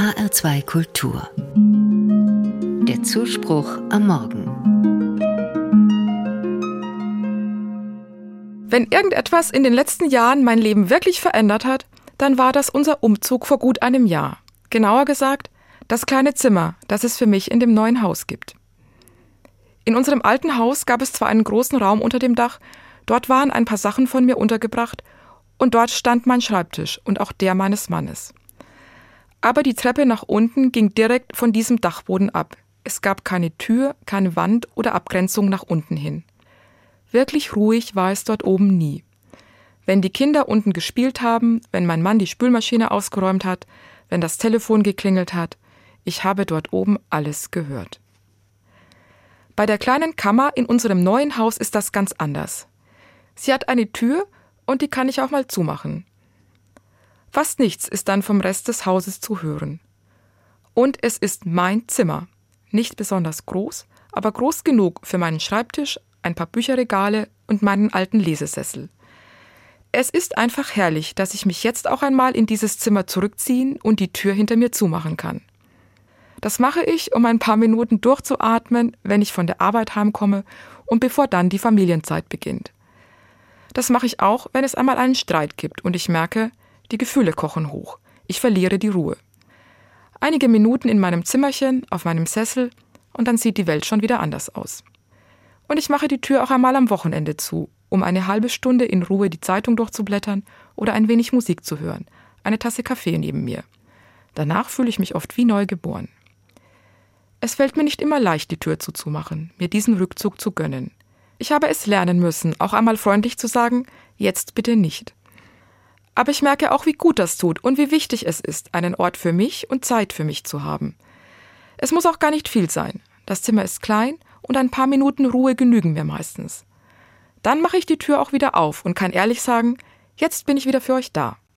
HR2 Kultur. Der Zuspruch am Morgen. Wenn irgendetwas in den letzten Jahren mein Leben wirklich verändert hat, dann war das unser Umzug vor gut einem Jahr. Genauer gesagt, das kleine Zimmer, das es für mich in dem neuen Haus gibt. In unserem alten Haus gab es zwar einen großen Raum unter dem Dach, dort waren ein paar Sachen von mir untergebracht und dort stand mein Schreibtisch und auch der meines Mannes. Aber die Treppe nach unten ging direkt von diesem Dachboden ab. Es gab keine Tür, keine Wand oder Abgrenzung nach unten hin. Wirklich ruhig war es dort oben nie. Wenn die Kinder unten gespielt haben, wenn mein Mann die Spülmaschine ausgeräumt hat, wenn das Telefon geklingelt hat, ich habe dort oben alles gehört. Bei der kleinen Kammer in unserem neuen Haus ist das ganz anders. Sie hat eine Tür und die kann ich auch mal zumachen. Fast nichts ist dann vom Rest des Hauses zu hören. Und es ist mein Zimmer. Nicht besonders groß, aber groß genug für meinen Schreibtisch, ein paar Bücherregale und meinen alten Lesesessel. Es ist einfach herrlich, dass ich mich jetzt auch einmal in dieses Zimmer zurückziehen und die Tür hinter mir zumachen kann. Das mache ich, um ein paar Minuten durchzuatmen, wenn ich von der Arbeit heimkomme und bevor dann die Familienzeit beginnt. Das mache ich auch, wenn es einmal einen Streit gibt und ich merke, die Gefühle kochen hoch. Ich verliere die Ruhe. Einige Minuten in meinem Zimmerchen, auf meinem Sessel und dann sieht die Welt schon wieder anders aus. Und ich mache die Tür auch einmal am Wochenende zu, um eine halbe Stunde in Ruhe die Zeitung durchzublättern oder ein wenig Musik zu hören, eine Tasse Kaffee neben mir. Danach fühle ich mich oft wie neu geboren. Es fällt mir nicht immer leicht, die Tür zuzumachen, mir diesen Rückzug zu gönnen. Ich habe es lernen müssen, auch einmal freundlich zu sagen, jetzt bitte nicht. Aber ich merke auch, wie gut das tut und wie wichtig es ist, einen Ort für mich und Zeit für mich zu haben. Es muss auch gar nicht viel sein. Das Zimmer ist klein und ein paar Minuten Ruhe genügen mir meistens. Dann mache ich die Tür auch wieder auf und kann ehrlich sagen, jetzt bin ich wieder für euch da.